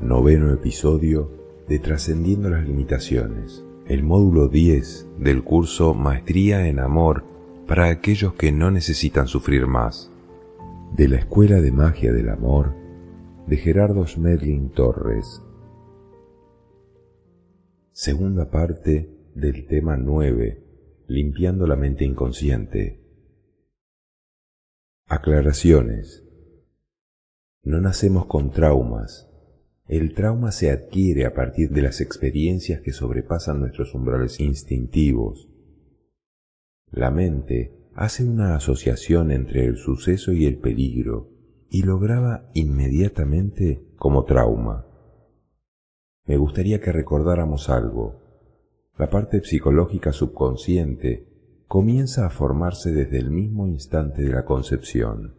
Noveno episodio de Trascendiendo las Limitaciones, el módulo 10 del curso Maestría en Amor para aquellos que no necesitan sufrir más, de la Escuela de Magia del Amor de Gerardo Schmedlin Torres. Segunda parte del tema 9, limpiando la mente inconsciente. Aclaraciones. No nacemos con traumas. El trauma se adquiere a partir de las experiencias que sobrepasan nuestros umbrales instintivos. La mente hace una asociación entre el suceso y el peligro y lo graba inmediatamente como trauma. Me gustaría que recordáramos algo. La parte psicológica subconsciente comienza a formarse desde el mismo instante de la concepción.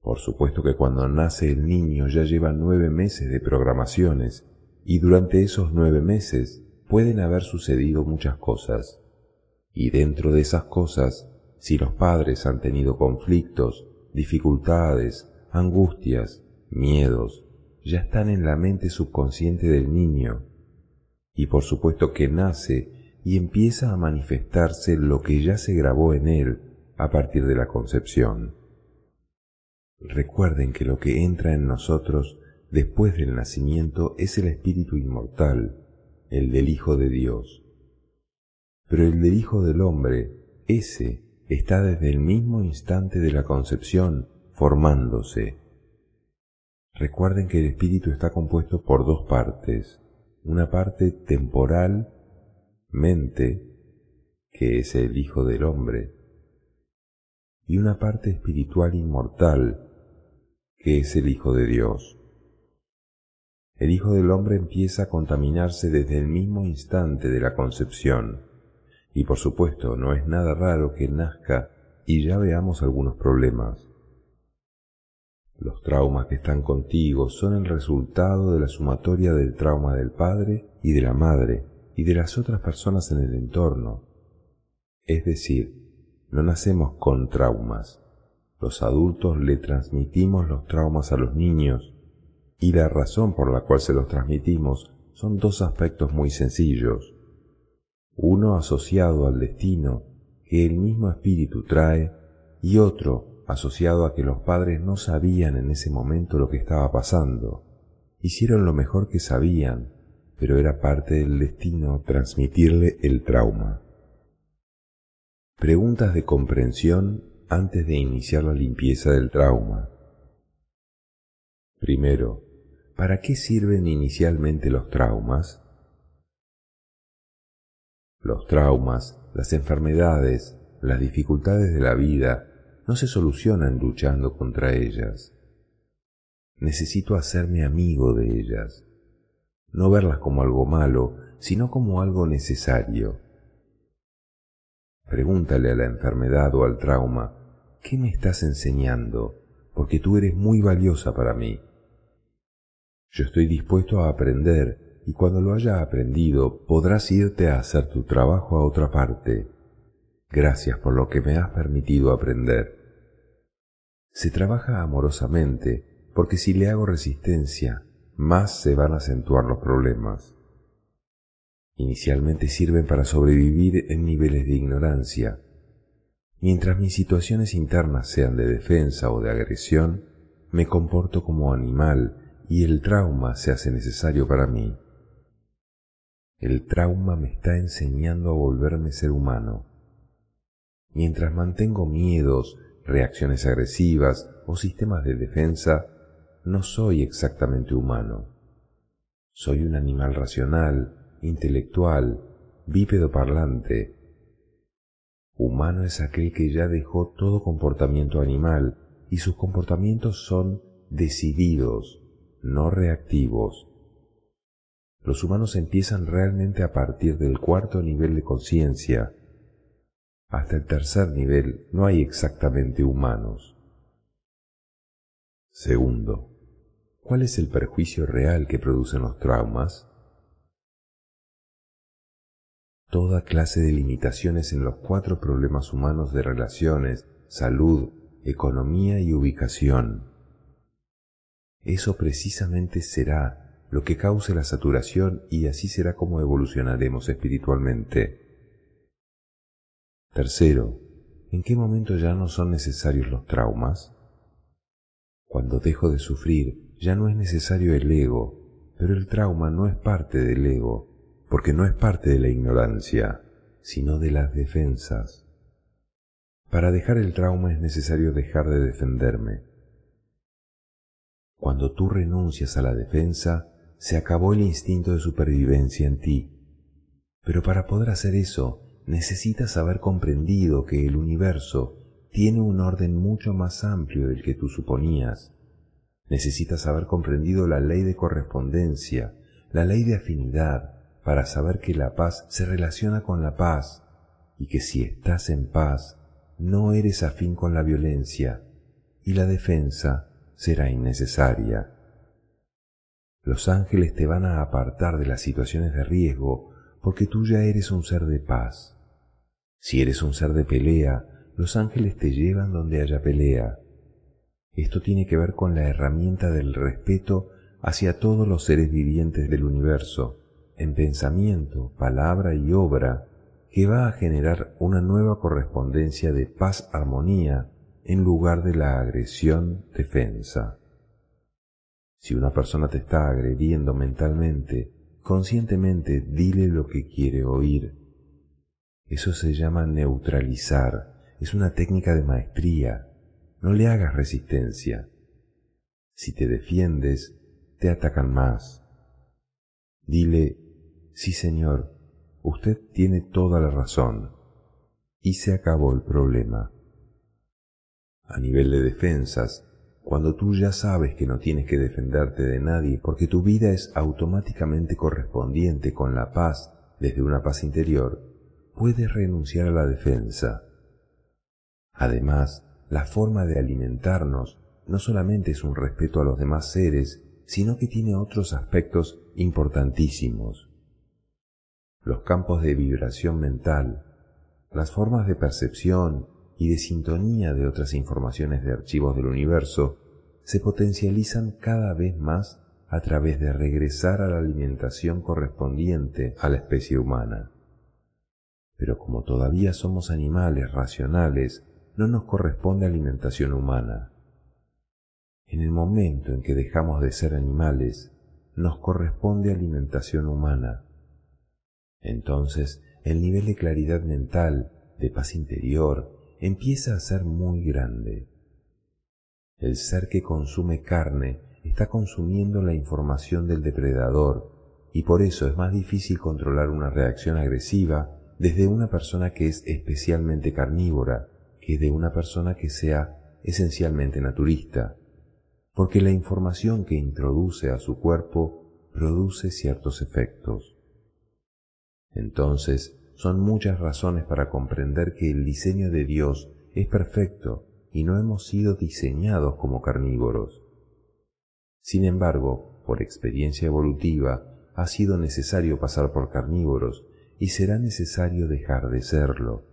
Por supuesto que cuando nace el niño ya lleva nueve meses de programaciones y durante esos nueve meses pueden haber sucedido muchas cosas. Y dentro de esas cosas, si los padres han tenido conflictos, dificultades, angustias, miedos, ya están en la mente subconsciente del niño. Y por supuesto que nace y empieza a manifestarse lo que ya se grabó en él a partir de la concepción. Recuerden que lo que entra en nosotros después del nacimiento es el espíritu inmortal, el del Hijo de Dios. Pero el del Hijo del Hombre, ese, está desde el mismo instante de la concepción formándose. Recuerden que el espíritu está compuesto por dos partes, una parte temporal, mente, que es el Hijo del Hombre, y una parte espiritual inmortal, que es el Hijo de Dios. El Hijo del Hombre empieza a contaminarse desde el mismo instante de la concepción, y por supuesto no es nada raro que nazca y ya veamos algunos problemas. Los traumas que están contigo son el resultado de la sumatoria del trauma del padre y de la madre y de las otras personas en el entorno. Es decir, no nacemos con traumas, los adultos le transmitimos los traumas a los niños y la razón por la cual se los transmitimos son dos aspectos muy sencillos. Uno asociado al destino que el mismo espíritu trae y otro asociado a que los padres no sabían en ese momento lo que estaba pasando. Hicieron lo mejor que sabían, pero era parte del destino transmitirle el trauma. Preguntas de comprensión antes de iniciar la limpieza del trauma. Primero, ¿para qué sirven inicialmente los traumas? Los traumas, las enfermedades, las dificultades de la vida no se solucionan luchando contra ellas. Necesito hacerme amigo de ellas, no verlas como algo malo, sino como algo necesario. Pregúntale a la enfermedad o al trauma ¿qué me estás enseñando? Porque tú eres muy valiosa para mí. Yo estoy dispuesto a aprender y cuando lo haya aprendido podrás irte a hacer tu trabajo a otra parte. Gracias por lo que me has permitido aprender. Se trabaja amorosamente porque si le hago resistencia, más se van a acentuar los problemas. Inicialmente sirven para sobrevivir en niveles de ignorancia, Mientras mis situaciones internas sean de defensa o de agresión, me comporto como animal y el trauma se hace necesario para mí. El trauma me está enseñando a volverme ser humano. Mientras mantengo miedos, reacciones agresivas o sistemas de defensa, no soy exactamente humano. Soy un animal racional, intelectual, bípedo parlante, Humano es aquel que ya dejó todo comportamiento animal y sus comportamientos son decididos, no reactivos. Los humanos empiezan realmente a partir del cuarto nivel de conciencia. Hasta el tercer nivel no hay exactamente humanos. Segundo, ¿cuál es el perjuicio real que producen los traumas? toda clase de limitaciones en los cuatro problemas humanos de relaciones, salud, economía y ubicación. Eso precisamente será lo que cause la saturación y así será como evolucionaremos espiritualmente. Tercero, ¿en qué momento ya no son necesarios los traumas? Cuando dejo de sufrir, ya no es necesario el ego, pero el trauma no es parte del ego, porque no es parte de la ignorancia, sino de las defensas. Para dejar el trauma es necesario dejar de defenderme. Cuando tú renuncias a la defensa, se acabó el instinto de supervivencia en ti. Pero para poder hacer eso, necesitas haber comprendido que el universo tiene un orden mucho más amplio del que tú suponías. Necesitas haber comprendido la ley de correspondencia, la ley de afinidad, para saber que la paz se relaciona con la paz y que si estás en paz no eres afín con la violencia y la defensa será innecesaria. Los ángeles te van a apartar de las situaciones de riesgo porque tú ya eres un ser de paz. Si eres un ser de pelea, los ángeles te llevan donde haya pelea. Esto tiene que ver con la herramienta del respeto hacia todos los seres vivientes del universo en pensamiento, palabra y obra que va a generar una nueva correspondencia de paz-armonía en lugar de la agresión-defensa. Si una persona te está agrediendo mentalmente, conscientemente dile lo que quiere oír. Eso se llama neutralizar, es una técnica de maestría. No le hagas resistencia. Si te defiendes, te atacan más. Dile, Sí, señor, usted tiene toda la razón. Y se acabó el problema. A nivel de defensas, cuando tú ya sabes que no tienes que defenderte de nadie porque tu vida es automáticamente correspondiente con la paz desde una paz interior, puedes renunciar a la defensa. Además, la forma de alimentarnos no solamente es un respeto a los demás seres, sino que tiene otros aspectos importantísimos los campos de vibración mental, las formas de percepción y de sintonía de otras informaciones de archivos del universo se potencializan cada vez más a través de regresar a la alimentación correspondiente a la especie humana. Pero como todavía somos animales racionales, no nos corresponde alimentación humana. En el momento en que dejamos de ser animales, nos corresponde alimentación humana entonces el nivel de claridad mental, de paz interior, empieza a ser muy grande. El ser que consume carne está consumiendo la información del depredador y por eso es más difícil controlar una reacción agresiva desde una persona que es especialmente carnívora que de una persona que sea esencialmente naturista, porque la información que introduce a su cuerpo produce ciertos efectos. Entonces, son muchas razones para comprender que el diseño de Dios es perfecto y no hemos sido diseñados como carnívoros. Sin embargo, por experiencia evolutiva, ha sido necesario pasar por carnívoros y será necesario dejar de serlo.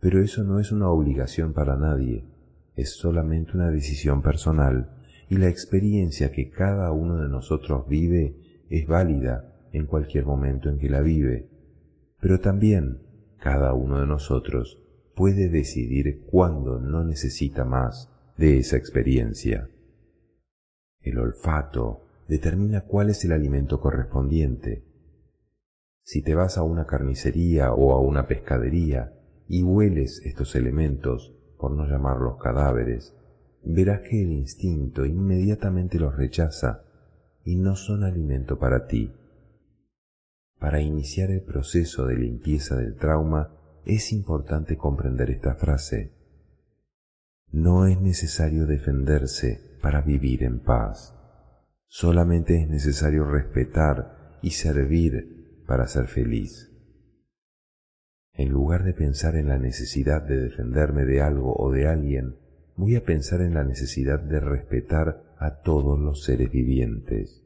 Pero eso no es una obligación para nadie, es solamente una decisión personal y la experiencia que cada uno de nosotros vive es válida en cualquier momento en que la vive, pero también cada uno de nosotros puede decidir cuándo no necesita más de esa experiencia. El olfato determina cuál es el alimento correspondiente. Si te vas a una carnicería o a una pescadería y hueles estos elementos, por no llamarlos cadáveres, verás que el instinto inmediatamente los rechaza y no son alimento para ti. Para iniciar el proceso de limpieza del trauma es importante comprender esta frase. No es necesario defenderse para vivir en paz. Solamente es necesario respetar y servir para ser feliz. En lugar de pensar en la necesidad de defenderme de algo o de alguien, voy a pensar en la necesidad de respetar a todos los seres vivientes.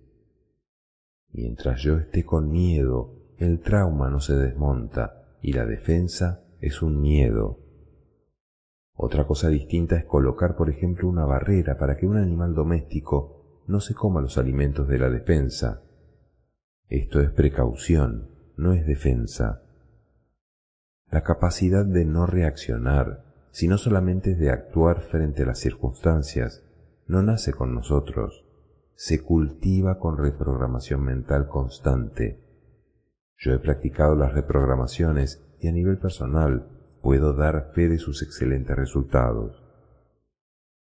Mientras yo esté con miedo, el trauma no se desmonta y la defensa es un miedo. Otra cosa distinta es colocar, por ejemplo, una barrera para que un animal doméstico no se coma los alimentos de la defensa. Esto es precaución, no es defensa. La capacidad de no reaccionar, sino solamente de actuar frente a las circunstancias, no nace con nosotros, se cultiva con reprogramación mental constante. Yo he practicado las reprogramaciones y a nivel personal puedo dar fe de sus excelentes resultados.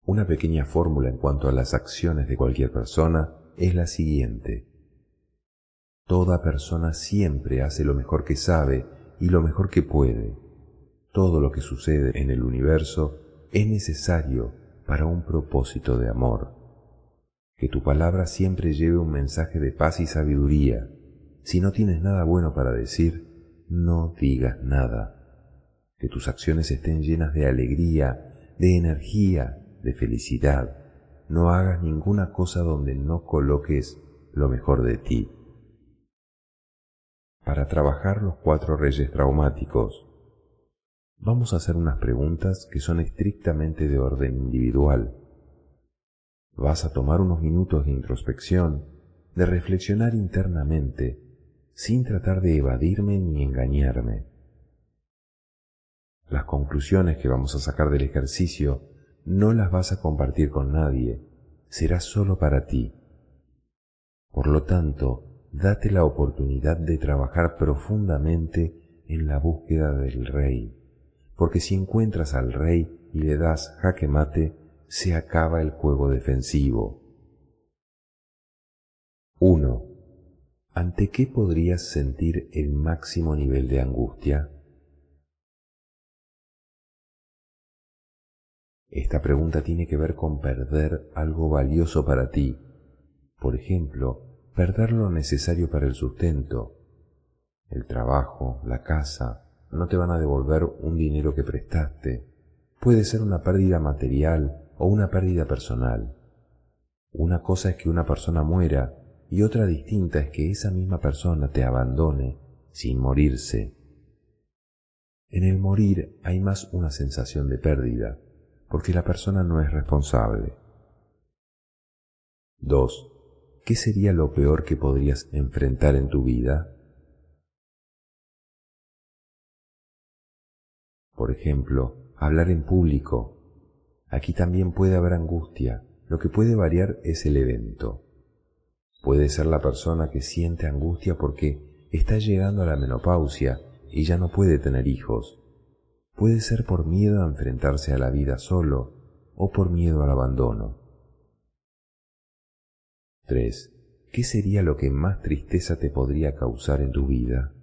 Una pequeña fórmula en cuanto a las acciones de cualquier persona es la siguiente. Toda persona siempre hace lo mejor que sabe y lo mejor que puede. Todo lo que sucede en el universo es necesario para un propósito de amor. Que tu palabra siempre lleve un mensaje de paz y sabiduría. Si no tienes nada bueno para decir, no digas nada. Que tus acciones estén llenas de alegría, de energía, de felicidad. No hagas ninguna cosa donde no coloques lo mejor de ti. Para trabajar los cuatro reyes traumáticos, vamos a hacer unas preguntas que son estrictamente de orden individual. Vas a tomar unos minutos de introspección, de reflexionar internamente, sin tratar de evadirme ni engañarme. Las conclusiones que vamos a sacar del ejercicio no las vas a compartir con nadie, será solo para ti. Por lo tanto, date la oportunidad de trabajar profundamente en la búsqueda del rey porque si encuentras al rey y le das jaque mate, se acaba el juego defensivo. 1. ¿Ante qué podrías sentir el máximo nivel de angustia? Esta pregunta tiene que ver con perder algo valioso para ti. Por ejemplo, perder lo necesario para el sustento, el trabajo, la casa, no te van a devolver un dinero que prestaste. Puede ser una pérdida material o una pérdida personal. Una cosa es que una persona muera y otra distinta es que esa misma persona te abandone sin morirse. En el morir hay más una sensación de pérdida, porque la persona no es responsable. 2. ¿Qué sería lo peor que podrías enfrentar en tu vida? Por ejemplo, hablar en público. Aquí también puede haber angustia. Lo que puede variar es el evento. Puede ser la persona que siente angustia porque está llegando a la menopausia y ya no puede tener hijos. Puede ser por miedo a enfrentarse a la vida solo o por miedo al abandono. 3. ¿Qué sería lo que más tristeza te podría causar en tu vida?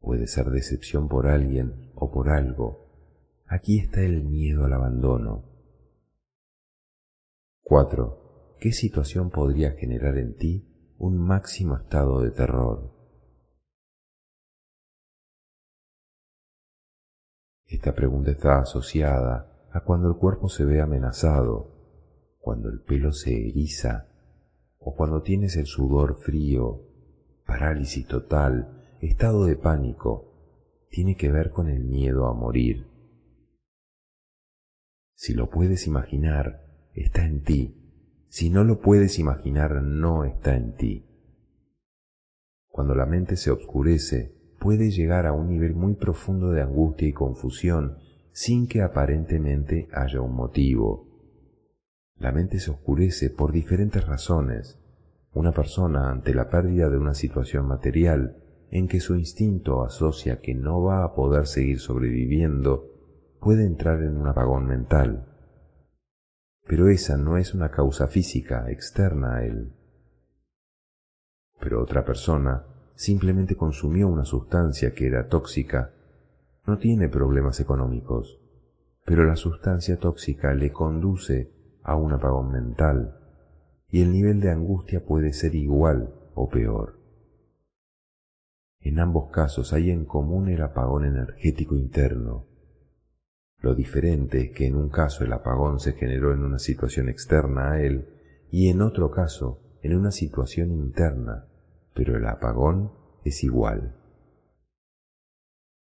Puede ser decepción por alguien o por algo. Aquí está el miedo al abandono. 4. ¿Qué situación podría generar en ti un máximo estado de terror? Esta pregunta está asociada a cuando el cuerpo se ve amenazado, cuando el pelo se eriza o cuando tienes el sudor frío, parálisis total, estado de pánico tiene que ver con el miedo a morir. Si lo puedes imaginar, está en ti. Si no lo puedes imaginar, no está en ti. Cuando la mente se oscurece, puede llegar a un nivel muy profundo de angustia y confusión sin que aparentemente haya un motivo. La mente se oscurece por diferentes razones. Una persona ante la pérdida de una situación material en que su instinto asocia que no va a poder seguir sobreviviendo, puede entrar en un apagón mental. Pero esa no es una causa física externa a él. Pero otra persona simplemente consumió una sustancia que era tóxica. No tiene problemas económicos, pero la sustancia tóxica le conduce a un apagón mental y el nivel de angustia puede ser igual o peor. En ambos casos hay en común el apagón energético interno. Lo diferente es que en un caso el apagón se generó en una situación externa a él y en otro caso en una situación interna, pero el apagón es igual.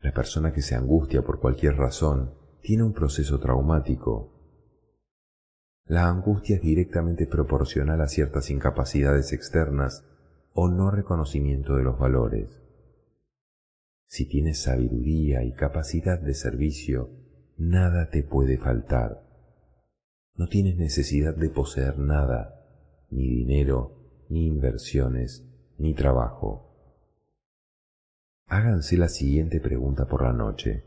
La persona que se angustia por cualquier razón tiene un proceso traumático. La angustia es directamente proporcional a ciertas incapacidades externas o no reconocimiento de los valores. Si tienes sabiduría y capacidad de servicio, nada te puede faltar. No tienes necesidad de poseer nada, ni dinero, ni inversiones, ni trabajo háganse la siguiente pregunta por la noche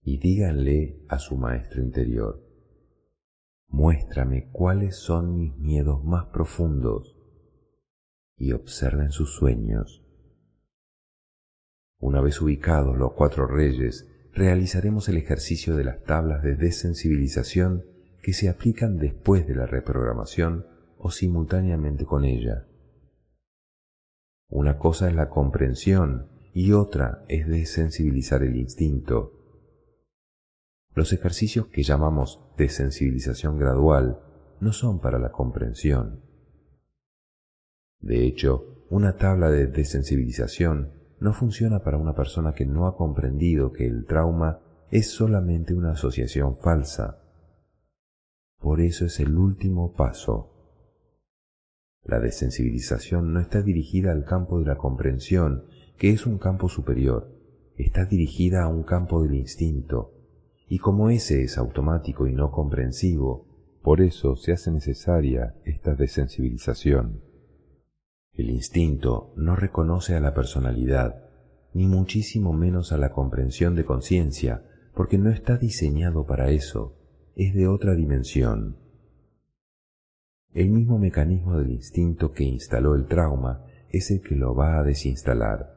y díganle a su maestro interior, muéstrame cuáles son mis miedos más profundos y observen sus sueños. Una vez ubicados los cuatro reyes, realizaremos el ejercicio de las tablas de desensibilización que se aplican después de la reprogramación o simultáneamente con ella. Una cosa es la comprensión y otra es desensibilizar el instinto. Los ejercicios que llamamos desensibilización gradual no son para la comprensión. De hecho, una tabla de desensibilización no funciona para una persona que no ha comprendido que el trauma es solamente una asociación falsa. Por eso es el último paso. La desensibilización no está dirigida al campo de la comprensión, que es un campo superior, está dirigida a un campo del instinto, y como ese es automático y no comprensivo, por eso se hace necesaria esta desensibilización. El instinto no reconoce a la personalidad, ni muchísimo menos a la comprensión de conciencia, porque no está diseñado para eso, es de otra dimensión. El mismo mecanismo del instinto que instaló el trauma es el que lo va a desinstalar.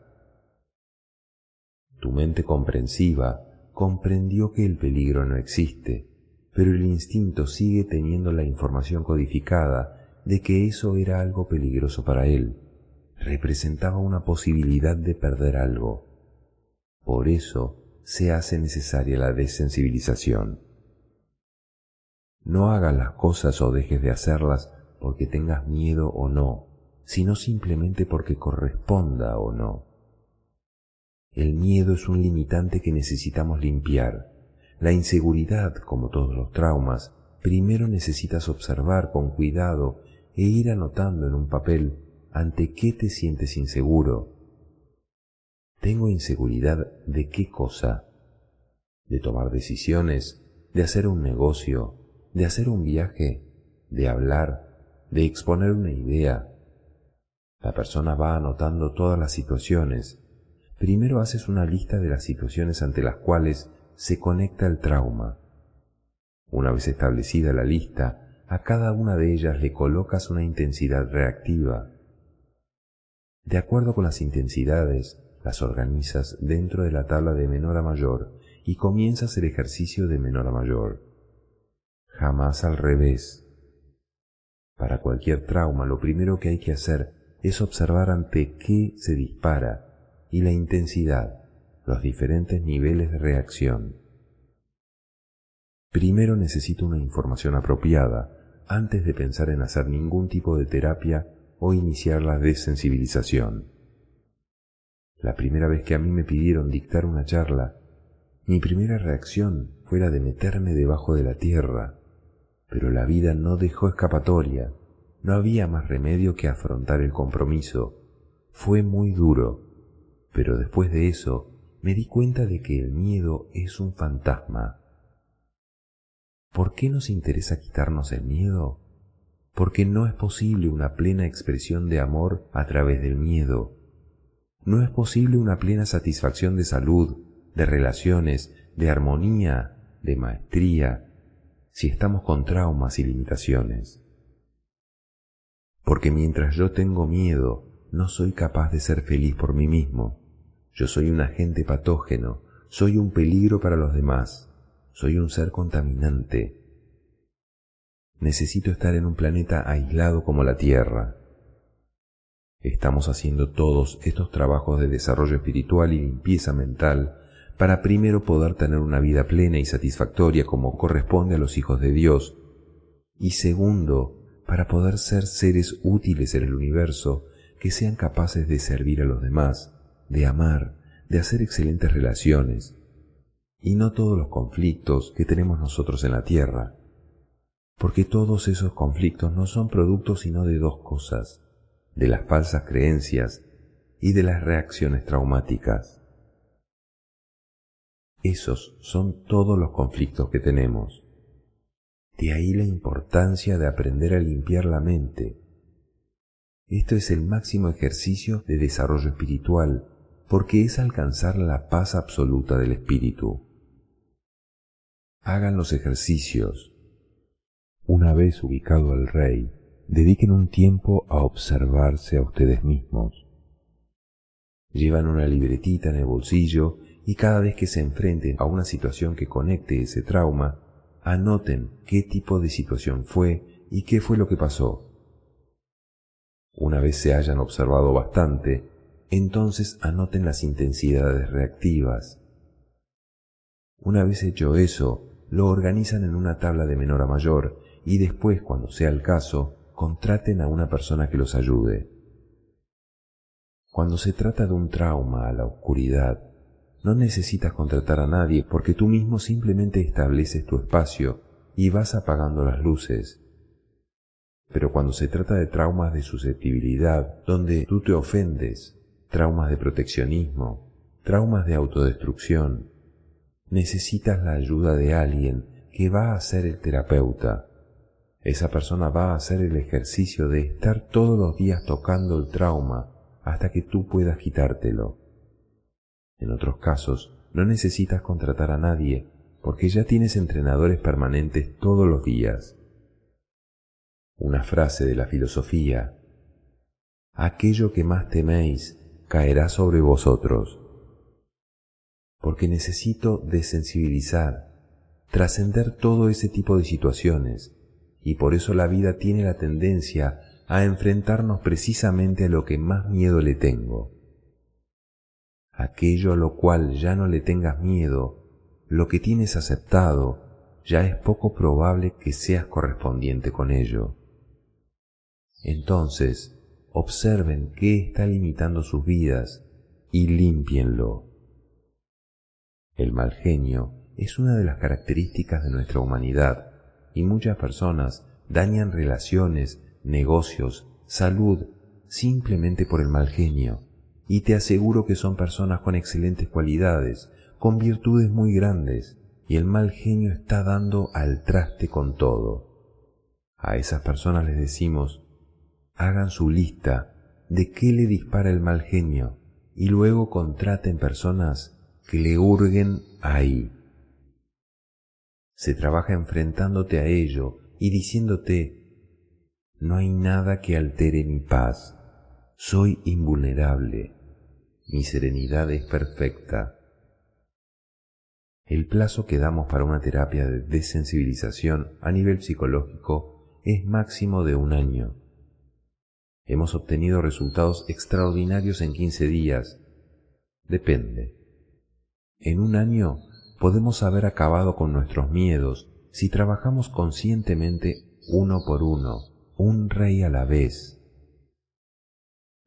Tu mente comprensiva comprendió que el peligro no existe, pero el instinto sigue teniendo la información codificada de que eso era algo peligroso para él, representaba una posibilidad de perder algo. Por eso se hace necesaria la desensibilización. No hagas las cosas o dejes de hacerlas porque tengas miedo o no, sino simplemente porque corresponda o no. El miedo es un limitante que necesitamos limpiar. La inseguridad, como todos los traumas, primero necesitas observar con cuidado e ir anotando en un papel ante qué te sientes inseguro. Tengo inseguridad de qué cosa? De tomar decisiones, de hacer un negocio, de hacer un viaje, de hablar, de exponer una idea. La persona va anotando todas las situaciones. Primero haces una lista de las situaciones ante las cuales se conecta el trauma. Una vez establecida la lista, a cada una de ellas le colocas una intensidad reactiva. De acuerdo con las intensidades, las organizas dentro de la tabla de menor a mayor y comienzas el ejercicio de menor a mayor jamás al revés. Para cualquier trauma lo primero que hay que hacer es observar ante qué se dispara y la intensidad, los diferentes niveles de reacción. Primero necesito una información apropiada antes de pensar en hacer ningún tipo de terapia o iniciar la desensibilización. La primera vez que a mí me pidieron dictar una charla, mi primera reacción fue la de meterme debajo de la tierra pero la vida no dejó escapatoria, no había más remedio que afrontar el compromiso. Fue muy duro, pero después de eso me di cuenta de que el miedo es un fantasma. ¿Por qué nos interesa quitarnos el miedo? Porque no es posible una plena expresión de amor a través del miedo. No es posible una plena satisfacción de salud, de relaciones, de armonía, de maestría, si estamos con traumas y limitaciones. Porque mientras yo tengo miedo, no soy capaz de ser feliz por mí mismo. Yo soy un agente patógeno, soy un peligro para los demás, soy un ser contaminante. Necesito estar en un planeta aislado como la Tierra. Estamos haciendo todos estos trabajos de desarrollo espiritual y limpieza mental para primero poder tener una vida plena y satisfactoria como corresponde a los hijos de Dios, y segundo, para poder ser seres útiles en el universo que sean capaces de servir a los demás, de amar, de hacer excelentes relaciones, y no todos los conflictos que tenemos nosotros en la Tierra, porque todos esos conflictos no son productos sino de dos cosas, de las falsas creencias y de las reacciones traumáticas. Esos son todos los conflictos que tenemos. De ahí la importancia de aprender a limpiar la mente. Esto es el máximo ejercicio de desarrollo espiritual, porque es alcanzar la paz absoluta del espíritu. Hagan los ejercicios. Una vez ubicado el rey, dediquen un tiempo a observarse a ustedes mismos. Llevan una libretita en el bolsillo y cada vez que se enfrenten a una situación que conecte ese trauma, anoten qué tipo de situación fue y qué fue lo que pasó. Una vez se hayan observado bastante, entonces anoten las intensidades reactivas. Una vez hecho eso, lo organizan en una tabla de menor a mayor y después, cuando sea el caso, contraten a una persona que los ayude. Cuando se trata de un trauma a la oscuridad, no necesitas contratar a nadie porque tú mismo simplemente estableces tu espacio y vas apagando las luces. Pero cuando se trata de traumas de susceptibilidad, donde tú te ofendes, traumas de proteccionismo, traumas de autodestrucción, necesitas la ayuda de alguien que va a ser el terapeuta. Esa persona va a hacer el ejercicio de estar todos los días tocando el trauma hasta que tú puedas quitártelo. En otros casos, no necesitas contratar a nadie porque ya tienes entrenadores permanentes todos los días. Una frase de la filosofía. Aquello que más teméis caerá sobre vosotros. Porque necesito desensibilizar, trascender todo ese tipo de situaciones, y por eso la vida tiene la tendencia a enfrentarnos precisamente a lo que más miedo le tengo. Aquello a lo cual ya no le tengas miedo, lo que tienes aceptado, ya es poco probable que seas correspondiente con ello. Entonces, observen qué está limitando sus vidas y límpienlo. El mal genio es una de las características de nuestra humanidad y muchas personas dañan relaciones, negocios, salud, simplemente por el mal genio. Y te aseguro que son personas con excelentes cualidades, con virtudes muy grandes, y el mal genio está dando al traste con todo. A esas personas les decimos, hagan su lista de qué le dispara el mal genio y luego contraten personas que le hurguen ahí. Se trabaja enfrentándote a ello y diciéndote, no hay nada que altere mi paz, soy invulnerable, mi serenidad es perfecta. El plazo que damos para una terapia de desensibilización a nivel psicológico es máximo de un año. Hemos obtenido resultados extraordinarios en 15 días. Depende. En un año podemos haber acabado con nuestros miedos si trabajamos conscientemente uno por uno, un rey a la vez.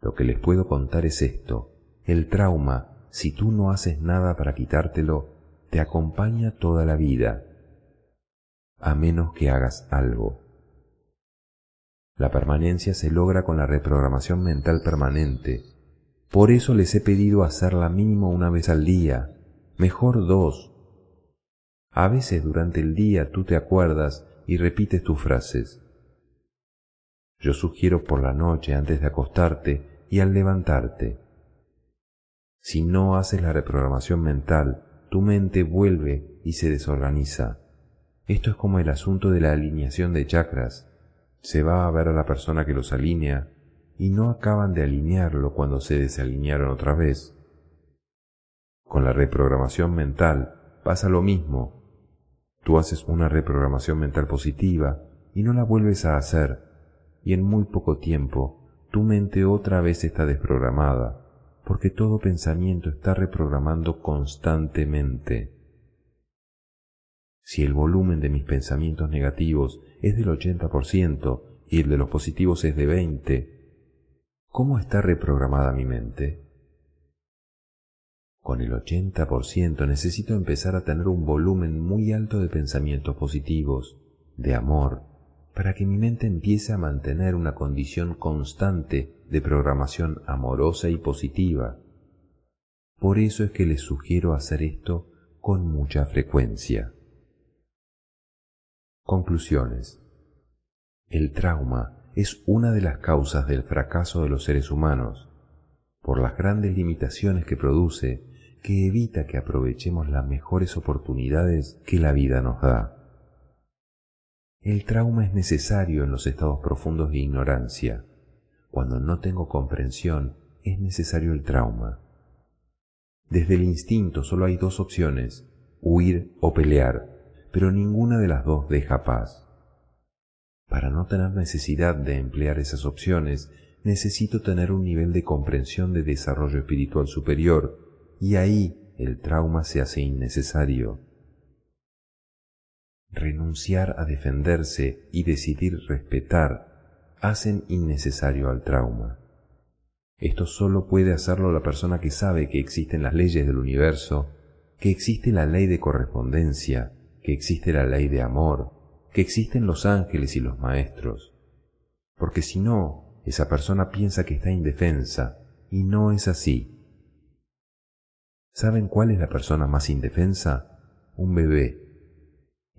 Lo que les puedo contar es esto. El trauma, si tú no haces nada para quitártelo, te acompaña toda la vida, a menos que hagas algo. La permanencia se logra con la reprogramación mental permanente. Por eso les he pedido hacerla mínimo una vez al día, mejor dos. A veces durante el día tú te acuerdas y repites tus frases. Yo sugiero por la noche antes de acostarte y al levantarte. Si no haces la reprogramación mental, tu mente vuelve y se desorganiza. Esto es como el asunto de la alineación de chakras se va a ver a la persona que los alinea y no acaban de alinearlo cuando se desalinearon otra vez. Con la reprogramación mental pasa lo mismo. Tú haces una reprogramación mental positiva y no la vuelves a hacer, y en muy poco tiempo tu mente otra vez está desprogramada, porque todo pensamiento está reprogramando constantemente. Si el volumen de mis pensamientos negativos es del 80% y el de los positivos es de 20, ¿cómo está reprogramada mi mente? Con el 80% necesito empezar a tener un volumen muy alto de pensamientos positivos, de amor, para que mi mente empiece a mantener una condición constante de programación amorosa y positiva. Por eso es que les sugiero hacer esto con mucha frecuencia. Conclusiones. El trauma es una de las causas del fracaso de los seres humanos, por las grandes limitaciones que produce, que evita que aprovechemos las mejores oportunidades que la vida nos da. El trauma es necesario en los estados profundos de ignorancia. Cuando no tengo comprensión, es necesario el trauma. Desde el instinto solo hay dos opciones, huir o pelear, pero ninguna de las dos deja paz. Para no tener necesidad de emplear esas opciones, necesito tener un nivel de comprensión de desarrollo espiritual superior, y ahí el trauma se hace innecesario. Renunciar a defenderse y decidir respetar hacen innecesario al trauma. Esto solo puede hacerlo la persona que sabe que existen las leyes del universo, que existe la ley de correspondencia, que existe la ley de amor, que existen los ángeles y los maestros. Porque si no, esa persona piensa que está indefensa, y no es así. ¿Saben cuál es la persona más indefensa? Un bebé.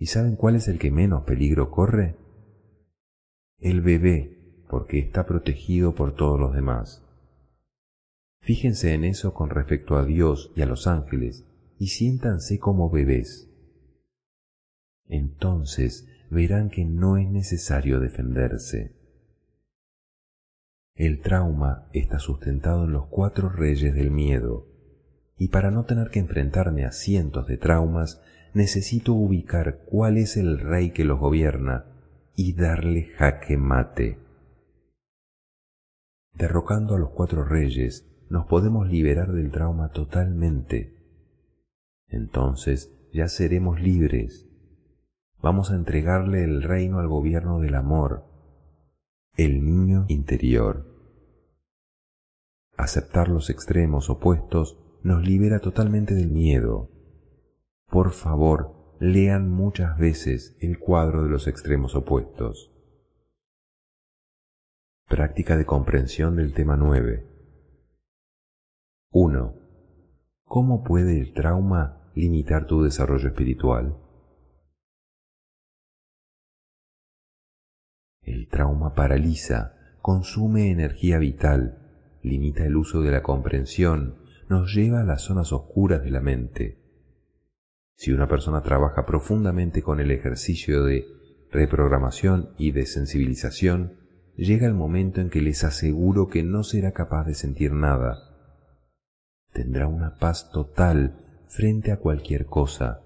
¿Y saben cuál es el que menos peligro corre? El bebé, porque está protegido por todos los demás. Fíjense en eso con respecto a Dios y a los ángeles y siéntanse como bebés. Entonces verán que no es necesario defenderse. El trauma está sustentado en los cuatro reyes del miedo, y para no tener que enfrentarme a cientos de traumas, necesito ubicar cuál es el rey que los gobierna y darle jaque mate. Derrocando a los cuatro reyes, nos podemos liberar del trauma totalmente. Entonces ya seremos libres. Vamos a entregarle el reino al gobierno del amor, el niño interior. Aceptar los extremos opuestos nos libera totalmente del miedo, por favor, lean muchas veces el cuadro de los extremos opuestos. Práctica de comprensión del tema 9. 1. ¿Cómo puede el trauma limitar tu desarrollo espiritual? El trauma paraliza, consume energía vital, limita el uso de la comprensión, nos lleva a las zonas oscuras de la mente si una persona trabaja profundamente con el ejercicio de reprogramación y de sensibilización, llega el momento en que les aseguro que no será capaz de sentir nada. Tendrá una paz total frente a cualquier cosa,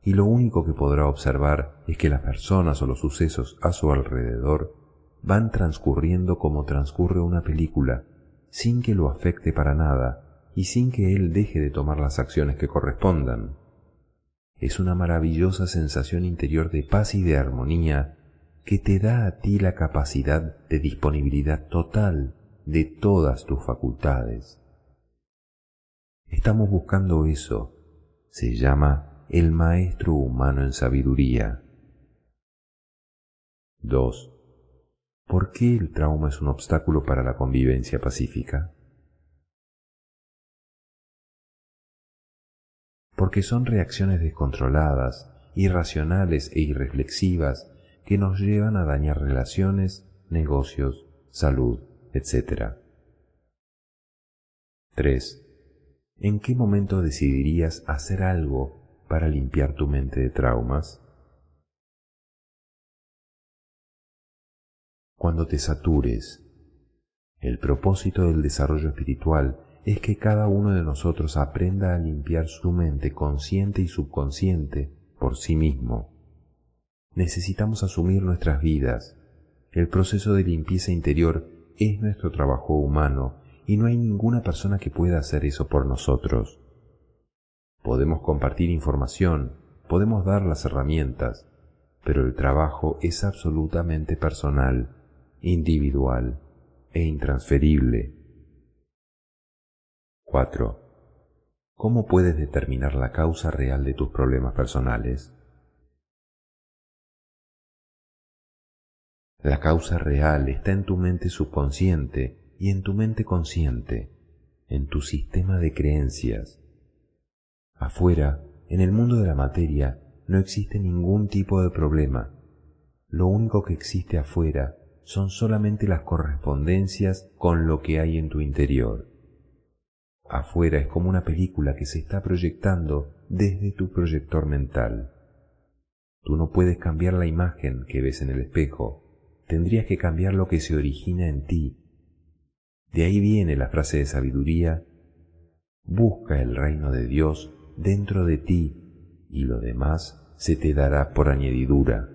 y lo único que podrá observar es que las personas o los sucesos a su alrededor van transcurriendo como transcurre una película, sin que lo afecte para nada y sin que él deje de tomar las acciones que correspondan es una maravillosa sensación interior de paz y de armonía que te da a ti la capacidad de disponibilidad total de todas tus facultades. Estamos buscando eso. Se llama el maestro humano en sabiduría. 2. ¿Por qué el trauma es un obstáculo para la convivencia pacífica? Porque son reacciones descontroladas, irracionales e irreflexivas que nos llevan a dañar relaciones, negocios, salud, etc. 3. ¿En qué momento decidirías hacer algo para limpiar tu mente de traumas? Cuando te satures. El propósito del desarrollo espiritual es que cada uno de nosotros aprenda a limpiar su mente consciente y subconsciente por sí mismo. Necesitamos asumir nuestras vidas. El proceso de limpieza interior es nuestro trabajo humano y no hay ninguna persona que pueda hacer eso por nosotros. Podemos compartir información, podemos dar las herramientas, pero el trabajo es absolutamente personal individual e intransferible. 4. ¿Cómo puedes determinar la causa real de tus problemas personales? La causa real está en tu mente subconsciente y en tu mente consciente, en tu sistema de creencias. Afuera, en el mundo de la materia, no existe ningún tipo de problema. Lo único que existe afuera son solamente las correspondencias con lo que hay en tu interior. Afuera es como una película que se está proyectando desde tu proyector mental. Tú no puedes cambiar la imagen que ves en el espejo, tendrías que cambiar lo que se origina en ti. De ahí viene la frase de sabiduría, busca el reino de Dios dentro de ti y lo demás se te dará por añadidura.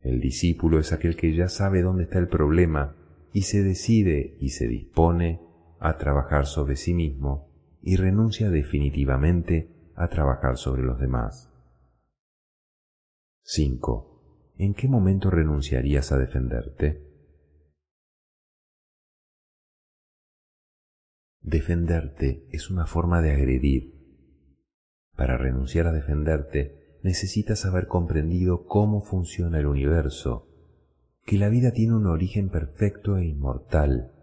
El discípulo es aquel que ya sabe dónde está el problema y se decide y se dispone a trabajar sobre sí mismo y renuncia definitivamente a trabajar sobre los demás. 5. ¿En qué momento renunciarías a defenderte? Defenderte es una forma de agredir. Para renunciar a defenderte necesitas haber comprendido cómo funciona el universo, que la vida tiene un origen perfecto e inmortal,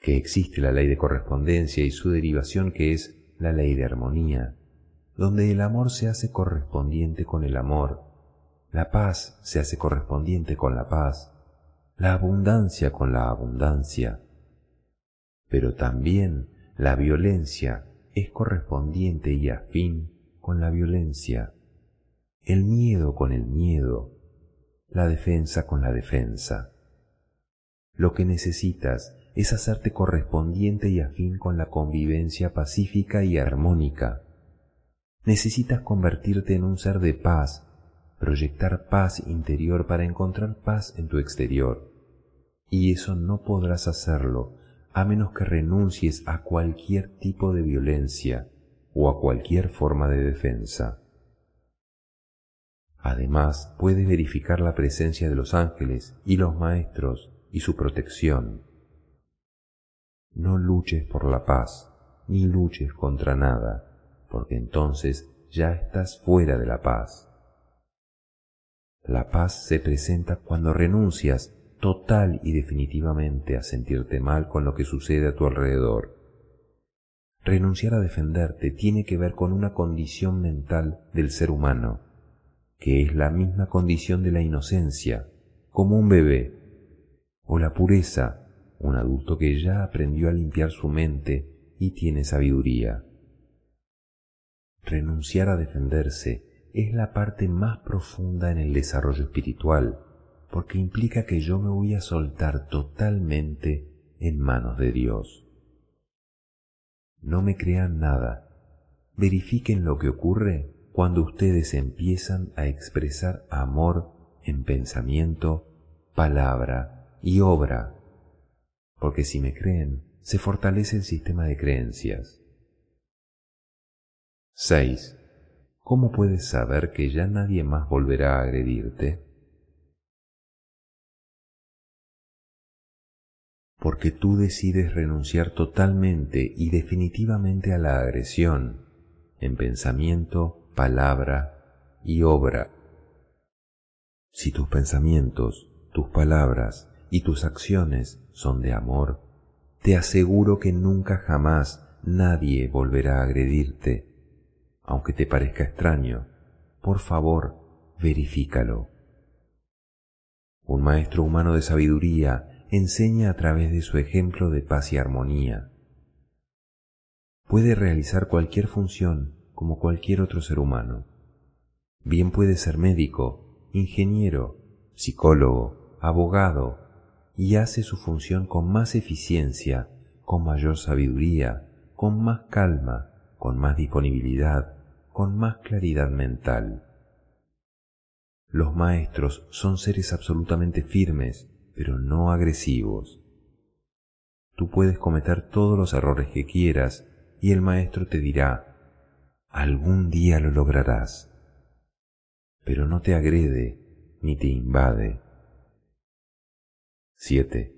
que existe la ley de correspondencia y su derivación que es la ley de armonía, donde el amor se hace correspondiente con el amor, la paz se hace correspondiente con la paz, la abundancia con la abundancia. Pero también la violencia es correspondiente y afín con la violencia, el miedo con el miedo, la defensa con la defensa. Lo que necesitas es hacerte correspondiente y afín con la convivencia pacífica y armónica. Necesitas convertirte en un ser de paz, proyectar paz interior para encontrar paz en tu exterior. Y eso no podrás hacerlo a menos que renuncies a cualquier tipo de violencia o a cualquier forma de defensa. Además, puedes verificar la presencia de los ángeles y los maestros y su protección no luches por la paz, ni luches contra nada, porque entonces ya estás fuera de la paz. La paz se presenta cuando renuncias total y definitivamente a sentirte mal con lo que sucede a tu alrededor. Renunciar a defenderte tiene que ver con una condición mental del ser humano, que es la misma condición de la inocencia, como un bebé, o la pureza, un adulto que ya aprendió a limpiar su mente y tiene sabiduría. Renunciar a defenderse es la parte más profunda en el desarrollo espiritual, porque implica que yo me voy a soltar totalmente en manos de Dios. No me crean nada, verifiquen lo que ocurre cuando ustedes empiezan a expresar amor en pensamiento, palabra y obra porque si me creen, se fortalece el sistema de creencias. 6. ¿Cómo puedes saber que ya nadie más volverá a agredirte? Porque tú decides renunciar totalmente y definitivamente a la agresión, en pensamiento, palabra y obra. Si tus pensamientos, tus palabras y tus acciones son de amor, te aseguro que nunca jamás nadie volverá a agredirte. Aunque te parezca extraño, por favor, verifícalo. Un maestro humano de sabiduría enseña a través de su ejemplo de paz y armonía. Puede realizar cualquier función como cualquier otro ser humano. Bien puede ser médico, ingeniero, psicólogo, abogado, y hace su función con más eficiencia, con mayor sabiduría, con más calma, con más disponibilidad, con más claridad mental. Los maestros son seres absolutamente firmes, pero no agresivos. Tú puedes cometer todos los errores que quieras y el maestro te dirá, algún día lo lograrás. Pero no te agrede ni te invade 7.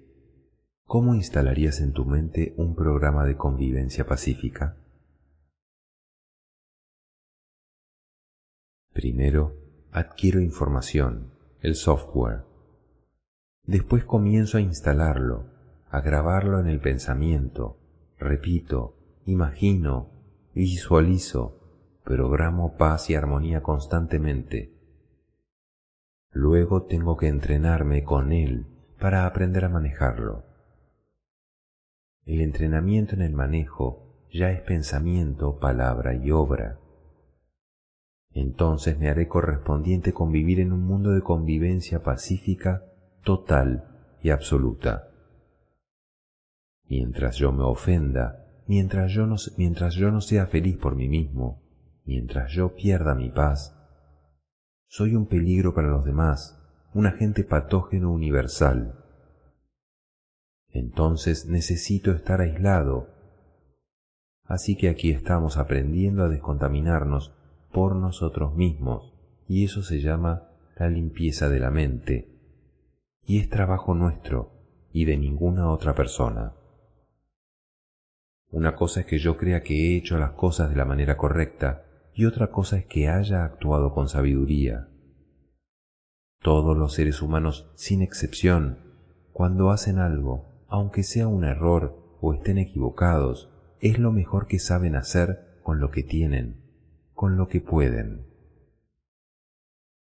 ¿Cómo instalarías en tu mente un programa de convivencia pacífica? Primero, adquiero información, el software. Después comienzo a instalarlo, a grabarlo en el pensamiento. Repito, imagino, visualizo, programo paz y armonía constantemente. Luego tengo que entrenarme con él para aprender a manejarlo. El entrenamiento en el manejo ya es pensamiento, palabra y obra. Entonces me haré correspondiente con vivir en un mundo de convivencia pacífica, total y absoluta. Mientras yo me ofenda, mientras yo no, mientras yo no sea feliz por mí mismo, mientras yo pierda mi paz, soy un peligro para los demás, un agente patógeno universal. Entonces necesito estar aislado. Así que aquí estamos aprendiendo a descontaminarnos por nosotros mismos, y eso se llama la limpieza de la mente, y es trabajo nuestro y de ninguna otra persona. Una cosa es que yo crea que he hecho las cosas de la manera correcta, y otra cosa es que haya actuado con sabiduría. Todos los seres humanos, sin excepción, cuando hacen algo, aunque sea un error o estén equivocados, es lo mejor que saben hacer con lo que tienen, con lo que pueden.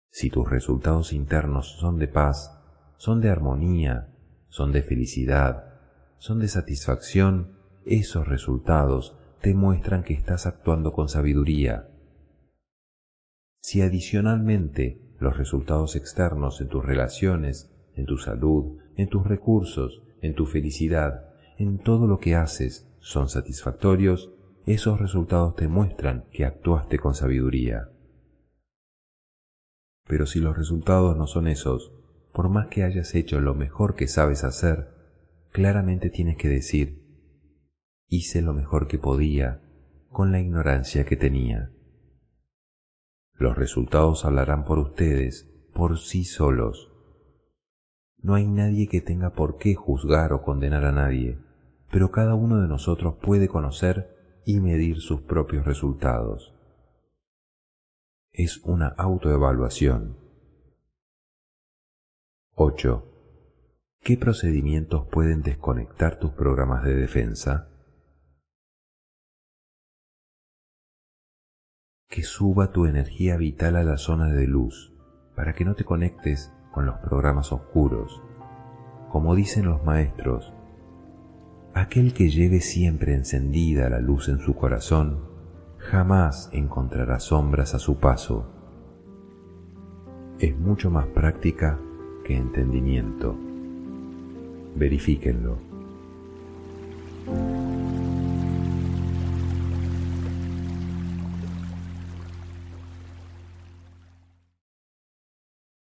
Si tus resultados internos son de paz, son de armonía, son de felicidad, son de satisfacción, esos resultados te muestran que estás actuando con sabiduría, si adicionalmente los resultados externos en tus relaciones, en tu salud, en tus recursos, en tu felicidad, en todo lo que haces son satisfactorios, esos resultados te muestran que actuaste con sabiduría. Pero si los resultados no son esos, por más que hayas hecho lo mejor que sabes hacer, claramente tienes que decir, hice lo mejor que podía con la ignorancia que tenía. Los resultados hablarán por ustedes, por sí solos. No hay nadie que tenga por qué juzgar o condenar a nadie, pero cada uno de nosotros puede conocer y medir sus propios resultados. Es una autoevaluación. 8. ¿Qué procedimientos pueden desconectar tus programas de defensa? Que suba tu energía vital a la zona de luz, para que no te conectes con los programas oscuros. Como dicen los maestros, aquel que lleve siempre encendida la luz en su corazón, jamás encontrará sombras a su paso. Es mucho más práctica que entendimiento. Verifíquenlo.